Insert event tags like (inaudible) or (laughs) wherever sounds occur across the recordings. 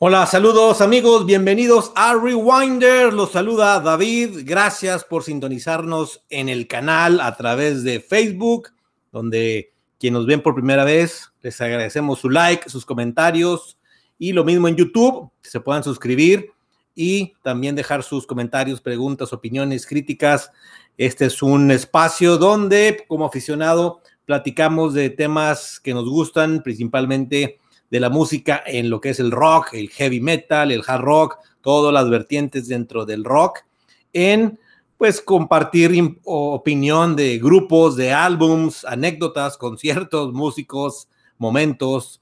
Hola, saludos amigos, bienvenidos a Rewinder. Los saluda David. Gracias por sintonizarnos en el canal a través de Facebook, donde quienes nos ven por primera vez, les agradecemos su like, sus comentarios y lo mismo en YouTube, que se puedan suscribir y también dejar sus comentarios, preguntas, opiniones, críticas. Este es un espacio donde como aficionado platicamos de temas que nos gustan, principalmente de la música en lo que es el rock, el heavy metal, el hard rock, todas las vertientes dentro del rock, en pues compartir opinión de grupos, de álbums, anécdotas, conciertos, músicos, momentos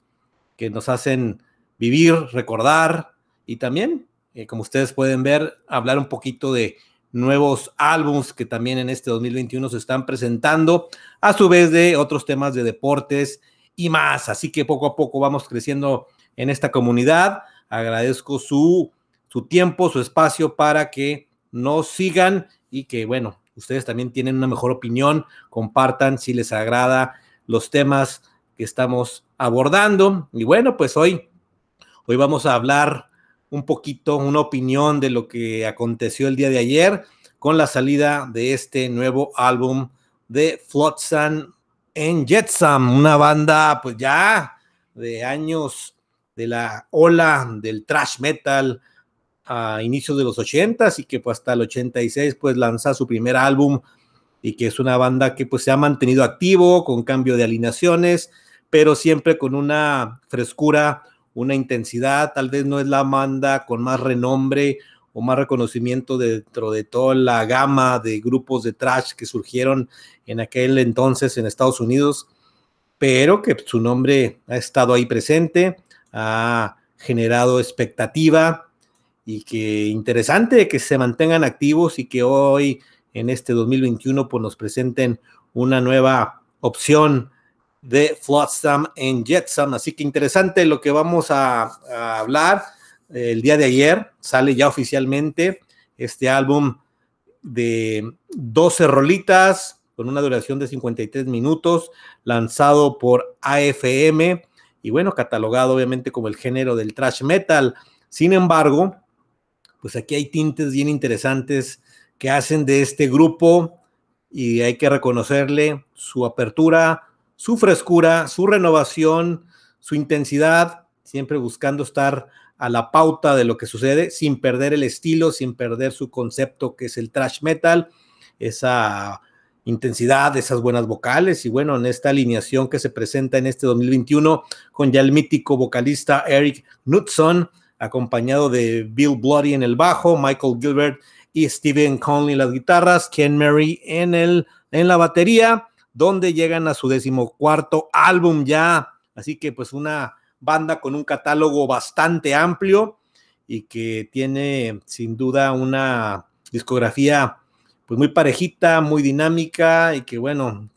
que nos hacen vivir, recordar y también, eh, como ustedes pueden ver, hablar un poquito de nuevos álbums que también en este 2021 se están presentando, a su vez de otros temas de deportes y más. Así que poco a poco vamos creciendo en esta comunidad. Agradezco su, su tiempo, su espacio para que nos sigan y que, bueno, ustedes también tienen una mejor opinión, compartan si les agrada los temas que estamos abordando. Y bueno, pues hoy, hoy vamos a hablar un poquito, una opinión de lo que aconteció el día de ayer con la salida de este nuevo álbum de Flotsam en Jetsam, una banda pues ya de años de la ola del thrash metal a inicios de los 80 y que pues hasta el 86 pues lanza su primer álbum y que es una banda que pues se ha mantenido activo con cambio de alineaciones, pero siempre con una frescura, una intensidad, tal vez no es la banda con más renombre o más reconocimiento dentro de toda la gama de grupos de trash que surgieron en aquel entonces en Estados Unidos, pero que su nombre ha estado ahí presente, ha generado expectativa y que interesante que se mantengan activos y que hoy en este 2021 pues nos presenten una nueva opción de Flotsam en Jetsam. Así que interesante lo que vamos a, a hablar el día de ayer sale ya oficialmente este álbum de 12 rolitas con una duración de 53 minutos, lanzado por AFM y bueno, catalogado obviamente como el género del thrash metal. Sin embargo, pues aquí hay tintes bien interesantes que hacen de este grupo y hay que reconocerle su apertura, su frescura, su renovación, su intensidad, siempre buscando estar a la pauta de lo que sucede sin perder el estilo, sin perder su concepto que es el trash metal, esa intensidad, esas buenas vocales. Y bueno, en esta alineación que se presenta en este 2021 con ya el mítico vocalista Eric Knudson, acompañado de Bill Bloody en el bajo, Michael Gilbert y Steven Conley en las guitarras, Ken Mary en, el, en la batería, donde llegan a su decimocuarto álbum ya, así que pues una banda con un catálogo bastante amplio y que tiene sin duda una discografía pues muy parejita, muy dinámica y que bueno,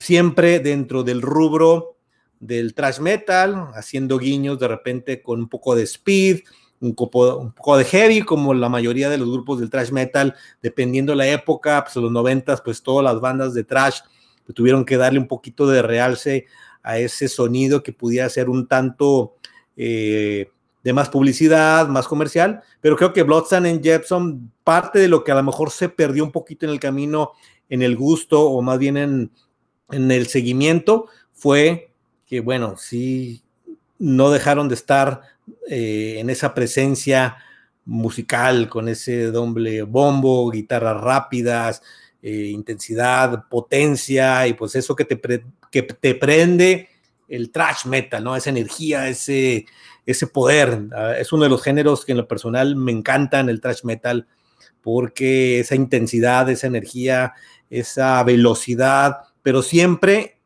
siempre dentro del rubro del thrash metal, haciendo guiños de repente con un poco de speed, un poco, un poco de heavy, como la mayoría de los grupos del thrash metal, dependiendo la época, pues en los noventas, pues todas las bandas de thrash pues, tuvieron que darle un poquito de realce a ese sonido que pudiera ser un tanto eh, de más publicidad, más comercial, pero creo que Bloodstone en Jepson, parte de lo que a lo mejor se perdió un poquito en el camino, en el gusto o más bien en, el seguimiento, fue que, bueno, sí, no dejaron de estar eh, en esa presencia musical con ese doble bombo, guitarras rápidas, eh, intensidad, potencia y pues eso que te, que te prende el trash metal, ¿no? Esa energía, ese, ese poder. Ah, es uno de los géneros que en lo personal me encantan, el trash metal, porque esa intensidad, esa energía, esa velocidad, pero siempre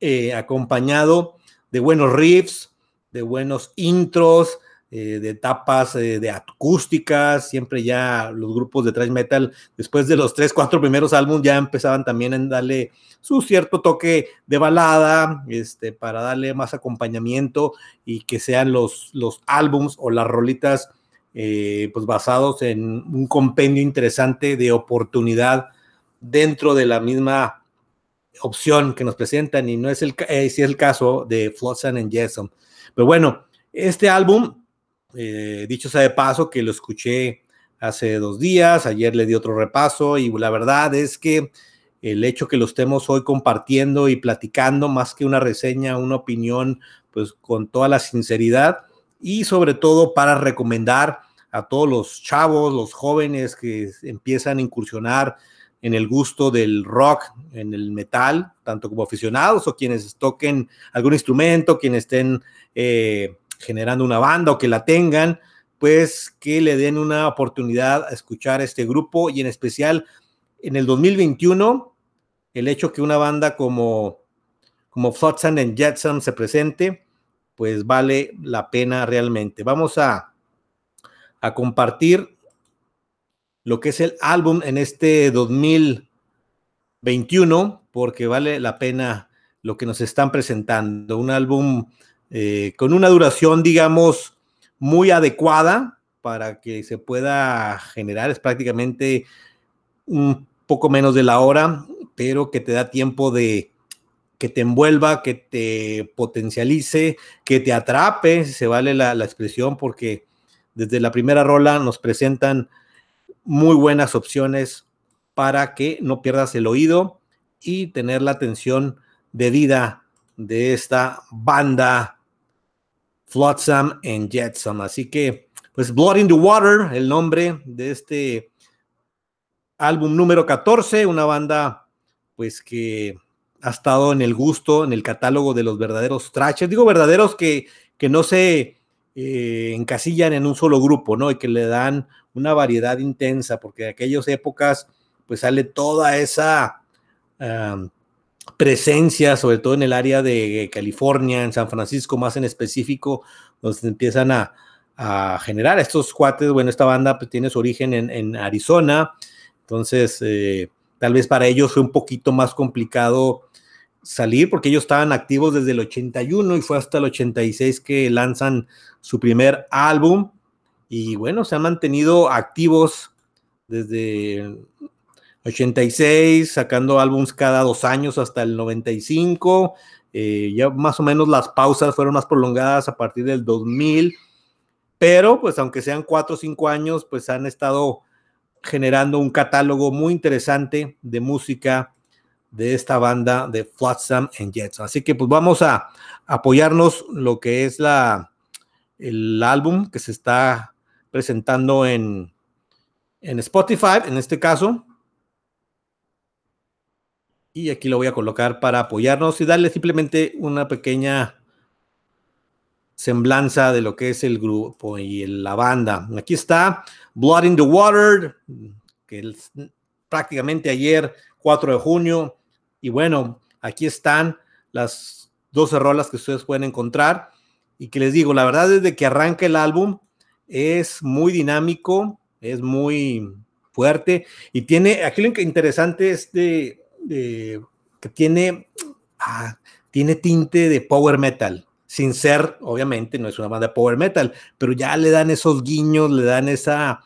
eh, acompañado de buenos riffs, de buenos intros, eh, de etapas eh, de acústicas, siempre ya los grupos de thrash metal, después de los tres, cuatro primeros álbumes, ya empezaban también a darle su cierto toque de balada, este, para darle más acompañamiento y que sean los, los álbums o las rolitas eh, pues basados en un compendio interesante de oportunidad dentro de la misma opción que nos presentan y no es el, si es el caso de Flotsam and Jason. Pero bueno, Este álbum, eh, dicho sea de paso, que lo escuché hace dos días, ayer le di otro repaso y la verdad es que el hecho que lo estemos hoy compartiendo y platicando, más que una reseña, una opinión, pues con toda la sinceridad y sobre todo para recomendar a todos los chavos, los jóvenes que empiezan a incursionar en el gusto del rock, en el metal, tanto como aficionados o quienes toquen algún instrumento, quienes estén eh, generando una banda o que la tengan, pues que le den una oportunidad a escuchar este grupo y en especial en el 2021, el hecho que una banda como, como Flotsam and Jetsam se presente, pues vale la pena realmente. Vamos a, a compartir lo que es el álbum en este 2021, porque vale la pena lo que nos están presentando. Un álbum eh, con una duración, digamos, muy adecuada para que se pueda generar. Es prácticamente un poco menos de la hora, pero que te da tiempo de que te envuelva, que te potencialice, que te atrape, si se vale la, la expresión, porque desde la primera rola nos presentan muy buenas opciones para que no pierdas el oído y tener la atención debida de esta banda Flotsam and Jetsam. Así que, pues Blood in the Water, el nombre de este álbum número 14, una banda pues que ha estado en el gusto, en el catálogo de los verdaderos trashes. Digo verdaderos que, que no se eh, encasillan en un solo grupo, ¿no? Y que le dan una variedad intensa, porque de aquellas épocas, pues sale toda esa presencia, sobre todo en el área de California, en San Francisco más en específico, donde se empiezan a, generar estos cuates. Bueno, esta banda pues, tiene su origen en, Arizona, entonces eh, tal vez para ellos fue un poquito más complicado salir porque ellos estaban activos desde el 81 y fue hasta el 86 que lanzan su primer álbum y bueno, se han mantenido activos desde 86, sacando álbums cada dos años hasta el 95. Eh, ya más o menos las pausas fueron más prolongadas a partir del 2000, pero pues aunque sean cuatro o cinco años, pues han estado generando un catálogo muy interesante de música de esta banda de Flotsam and Jets. Así que pues vamos a apoyarnos lo que es la, el álbum que se está presentando en, en Spotify, en este caso. Y aquí lo voy a colocar para apoyarnos y darle simplemente una pequeña semblanza de lo que es el grupo y la banda. Aquí está Blood in the Water, que prácticamente ayer, 4 de junio, y bueno, aquí están las 12 rolas que ustedes pueden encontrar. Y que les digo, la verdad desde que arranca el álbum es muy dinámico, es muy fuerte y tiene, aquí lo interesante es de, que tiene, ah, tiene tinte de power metal, sin ser, obviamente, no es una banda power metal, pero ya le dan esos guiños, le dan esa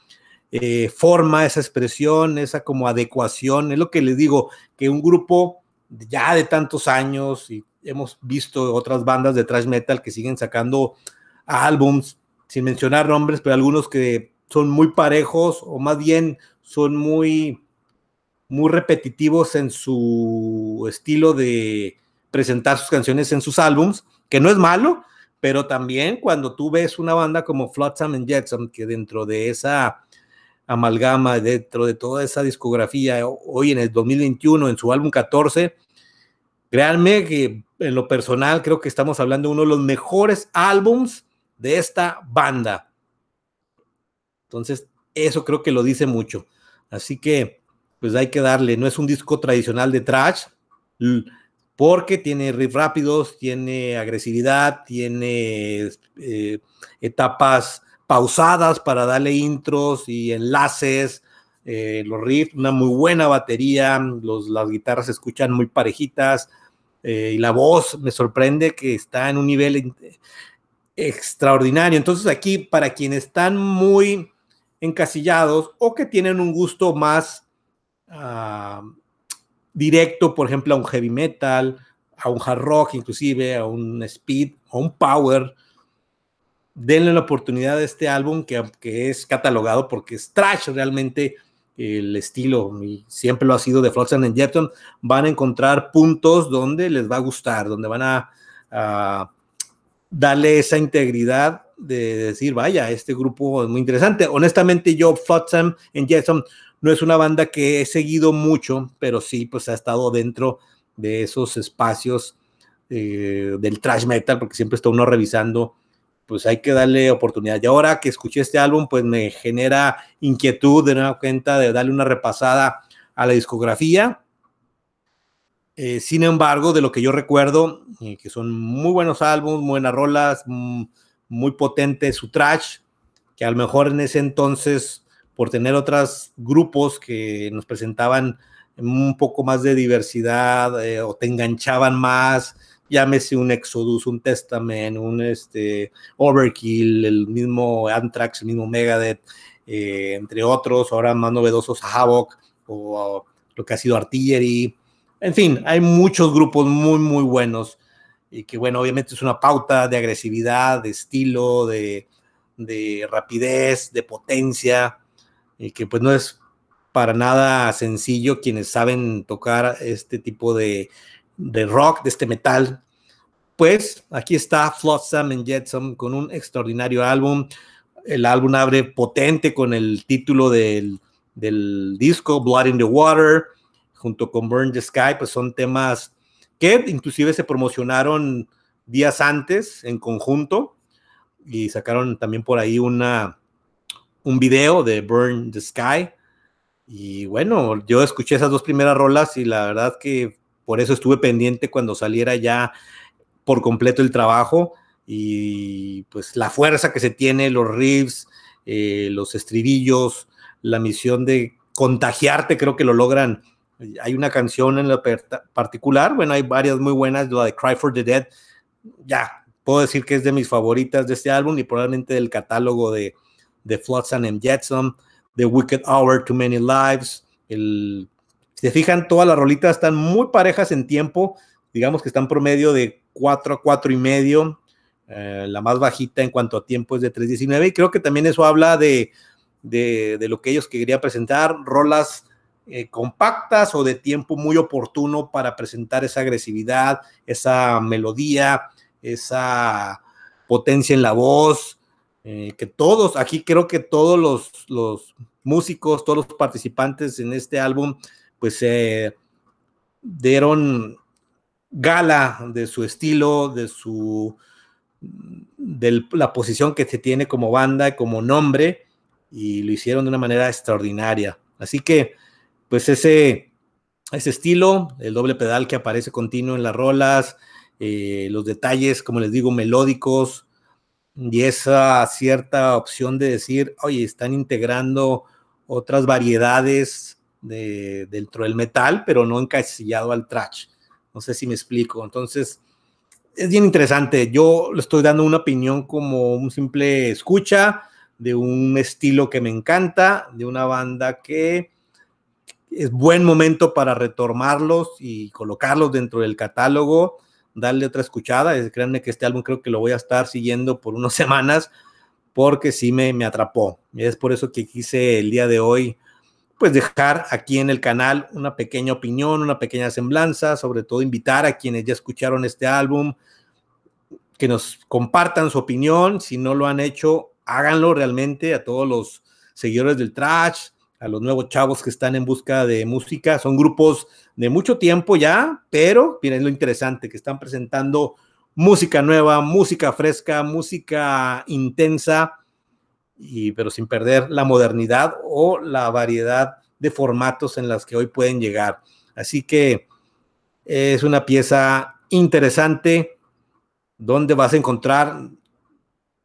eh, forma, esa expresión, esa como adecuación. Es lo que les digo, que un grupo ya de tantos años y hemos visto otras bandas de thrash metal que siguen sacando álbums, sin mencionar nombres, pero algunos que son muy parejos o más bien son muy, muy repetitivos en su estilo de presentar sus canciones en sus álbums, que no es malo, pero también cuando tú ves una banda como Flotsam and Jetsam, que dentro de esa amalgama dentro de toda esa discografía hoy en el 2021 en su álbum 14. Créanme que en lo personal creo que estamos hablando de uno de los mejores álbums de esta banda. Entonces, eso creo que lo dice mucho. Así que, pues hay que darle, no es un disco tradicional de trash, porque tiene riff rápidos, tiene agresividad, tiene eh, etapas pausadas para darle intros y enlaces, eh, los riffs, una muy buena batería, los, las guitarras se escuchan muy parejitas eh, y la voz me sorprende que está en un nivel extraordinario. Entonces aquí, para quienes están muy encasillados o que tienen un gusto más ah, directo, por ejemplo, a un heavy metal, a un hard rock inclusive, a un speed, a un power, denle la oportunidad a este álbum que, que es catalogado porque es trash realmente el estilo, y siempre lo ha sido de Flotsam and Jepson, van a encontrar puntos donde les va a gustar, donde van a, darle esa integridad de decir, vaya, este grupo es muy interesante. Honestamente, yo, Flotsam and Jepson, no es una banda que he seguido mucho, pero sí, pues ha estado dentro de esos espacios eh, del trash metal, porque siempre está uno revisando pues hay que darle oportunidad. Y ahora que escuché este álbum, pues me genera inquietud de nueva cuenta de darle una repasada a la discografía. Eh, sin embargo, de lo que yo recuerdo, eh, que son muy buenos álbumes, buenas rolas, mm, muy potente su trash, que a lo mejor en ese entonces, por tener otros grupos que nos presentaban un poco más de diversidad eh, o te enganchaban más, llámese un Exodus, un Testament, un este, Overkill, el mismo Anthrax, el mismo Megadeth, eh, entre otros, ahora más novedosos Havoc o, lo que ha sido Artillery. En fin, hay muchos grupos muy, muy buenos y que, bueno, obviamente es una pauta de agresividad, de estilo, de, de rapidez, de potencia, y que pues no es para nada sencillo quienes saben tocar este tipo de de rock, de este metal. Pues aquí está Flotsam and Jetsam con un extraordinario álbum. El álbum abre potente con el título del, del disco, Blood in the Water, junto con Burn the Sky, pues son temas que inclusive se promocionaron días antes en conjunto y sacaron también por ahí una, un video de Burn the Sky. Y bueno, yo escuché esas dos primeras rolas y la verdad que por eso estuve pendiente cuando saliera ya por completo el trabajo y pues la fuerza que se tiene, los riffs, eh, los estribillos, la misión de contagiarte, creo que lo logran. Hay una canción en lo particular, bueno, hay varias muy buenas, la de Cry for the Dead, ya, puedo decir que es de mis favoritas de este álbum y probablemente del catálogo de, de Flotsam and Jetsam, The Wicked Hour, Too Many Lives, el si se fijan, todas las rolitas están muy parejas en tiempo, digamos que están promedio de 4 a 4 y medio, eh, la más bajita en cuanto a tiempo es de 3.19 y creo que también eso habla de, lo que ellos querían presentar, rolas eh, compactas o de tiempo muy oportuno para presentar esa agresividad, esa melodía, esa potencia en la voz, eh, que todos, aquí creo que todos los, los músicos, todos los participantes en este álbum pues se dieron gala de su estilo, de su de la posición que se tiene como banda, como nombre, y lo hicieron de una manera extraordinaria. Así que, pues ese, ese estilo, el doble pedal que aparece continuo en las rolas, eh, los detalles, como les digo, melódicos, y esa cierta opción de decir, oye, están integrando otras variedades de, dentro del metal, pero no encasillado al trash. No sé si me explico. Entonces, es bien interesante. Yo le estoy dando una opinión como un simple escucha de un estilo que me encanta, de una banda que es buen momento para retomarlos y colocarlos dentro del catálogo, darle otra escuchada. Créanme que este álbum creo que lo voy a estar siguiendo por unas (laughs) semanas porque sí me, me atrapó. Y es por eso que quise el día de hoy pues dejar aquí en el canal una pequeña opinión, una pequeña semblanza, sobre todo invitar a quienes ya escucharon este álbum, que nos compartan su opinión, si no lo han hecho, háganlo realmente a todos los seguidores del trash, a los nuevos chavos que están en busca de música, son grupos de mucho tiempo ya, pero miren lo interesante, que están presentando música nueva, música fresca, música intensa, y, pero sin perder la modernidad o la variedad de formatos en las que hoy pueden llegar. Así que es una pieza interesante donde vas a encontrar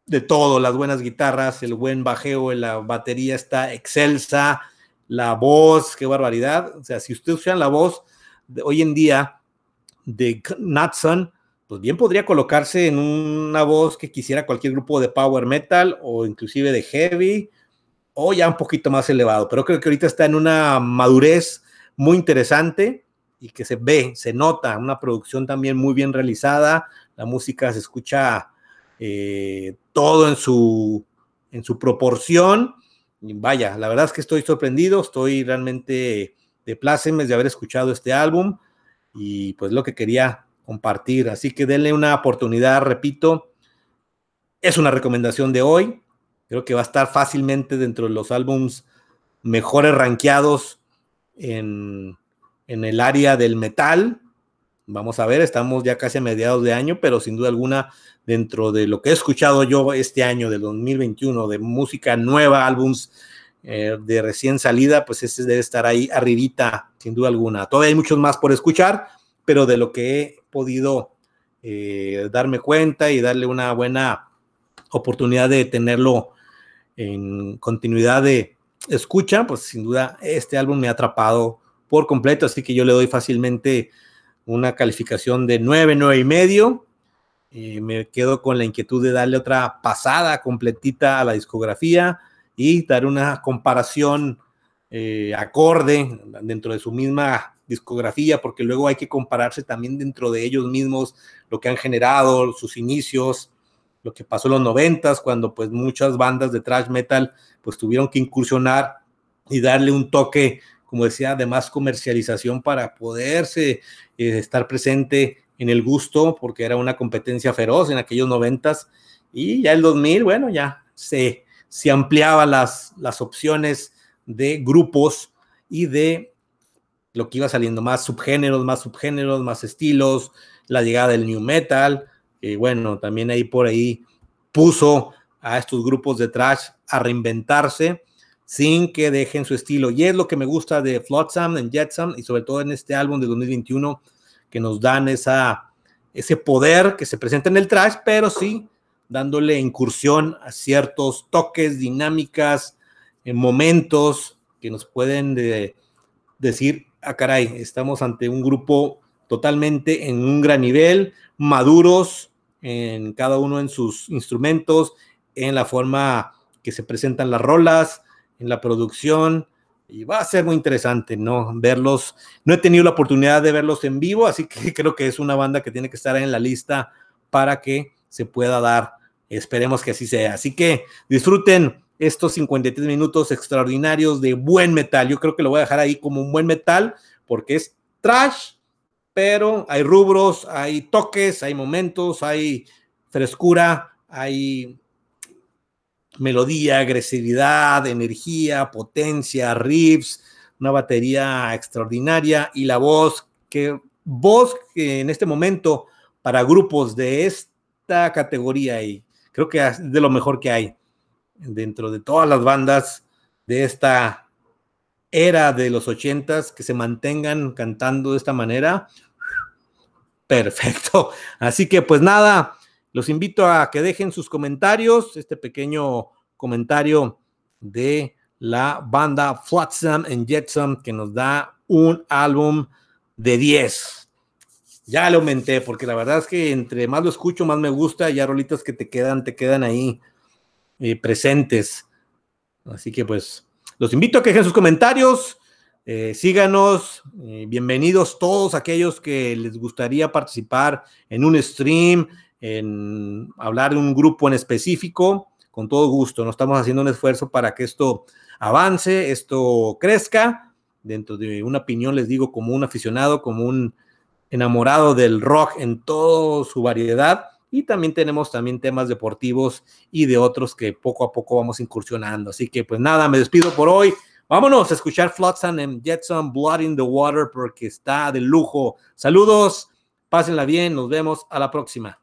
de todo, las buenas guitarras, el buen bajeo, la batería está excelsa, la voz, qué barbaridad. O sea, si ustedes escuchan la voz de hoy en día de Natson, pues bien podría colocarse en una voz que quisiera cualquier grupo de power metal o inclusive de heavy o ya un poquito más elevado, pero creo que ahorita está en una madurez muy interesante y que se ve, se nota, una producción también muy bien realizada, la música se escucha eh, todo en su, en su proporción. Vaya, la verdad es que estoy sorprendido, estoy realmente de plácemes de haber escuchado este álbum y pues lo que quería compartir. Así que denle una oportunidad, repito, es una recomendación de hoy. Creo que va a estar fácilmente dentro de los álbums mejores rankeados en, en el área del metal. Vamos a ver, estamos ya casi a mediados de año, pero sin duda alguna, dentro de lo que he escuchado yo este año del 2021, de música nueva, álbums eh, de recién salida, pues ese debe estar ahí arribita, sin duda alguna. Todavía hay muchos más por escuchar, pero de lo que he podido eh, darme cuenta y darle una buena oportunidad de tenerlo en continuidad de escucha, pues sin duda este álbum me ha atrapado por completo, así que yo le doy fácilmente una calificación de 9, 9 y medio. Eh, me quedo con la inquietud de darle otra pasada completita a la discografía y dar una comparación eh, acorde dentro de su misma discografía, porque luego hay que compararse también dentro de ellos mismos, lo que han generado, sus inicios, lo que pasó en los noventas, cuando pues muchas bandas de thrash metal pues tuvieron que incursionar y darle un toque como decía, de más comercialización para poderse eh, estar presente en el gusto, porque era una competencia feroz en aquellos noventas. Y ya el 2000, bueno, ya se, se ampliaban las, las opciones de grupos y de lo que iba saliendo, más subgéneros, más subgéneros, más estilos, la llegada del new metal, y bueno, también ahí por ahí puso a estos grupos de trash a reinventarse sin que dejen su estilo. Y es lo que me gusta de Flotsam y Jetsam y sobre todo en este álbum de 2021 que nos dan esa, ese poder que se presenta en el trash, pero sí dándole incursión a ciertos toques, dinámicas, en momentos que nos pueden decir, ah, caray, estamos ante un grupo totalmente en un gran nivel, maduros en cada uno en sus instrumentos, en la forma que se presentan las rolas, en la producción y va a ser muy interesante, ¿no? Verlos. No he tenido la oportunidad de verlos en vivo, así que (laughs) creo que es una banda que tiene que estar en la lista para que se pueda dar. Esperemos que así sea. Así que disfruten estos 53 minutos extraordinarios de buen metal. Yo creo que lo voy a dejar ahí como un buen metal porque es trash, pero hay rubros, hay toques, hay momentos, hay frescura, hay melodía, agresividad, energía, potencia, riffs, una batería extraordinaria y la voz, que voz que en este momento para grupos de esta categoría y creo que es de lo mejor que hay dentro de todas las bandas de esta era de los ochentas que se mantengan cantando de esta manera. Perfecto. Así que pues nada, los invito a que dejen sus comentarios, este pequeño comentario de la banda Flotsam and Jetsam que nos da un álbum de 10. Ya lo aumenté porque la verdad es que entre más lo escucho, más me gusta. Ya rolitas que te quedan, te quedan ahí eh, presentes. Así que pues los invito a que dejen sus comentarios. Eh, síganos, eh, bienvenidos todos aquellos que les gustaría participar en un stream, en hablar de un grupo en específico, con todo gusto. No estamos haciendo un esfuerzo para que esto avance, esto crezca. Dentro de una opinión, les digo, como un aficionado, como un enamorado del rock en toda su variedad. Y también tenemos también temas deportivos y de otros que poco a poco vamos incursionando. Así que pues nada, me despido por hoy. Vámonos a escuchar Flotsam and Get Some Blood in the Water porque está de lujo. Saludos, pásenla bien, nos vemos a la próxima.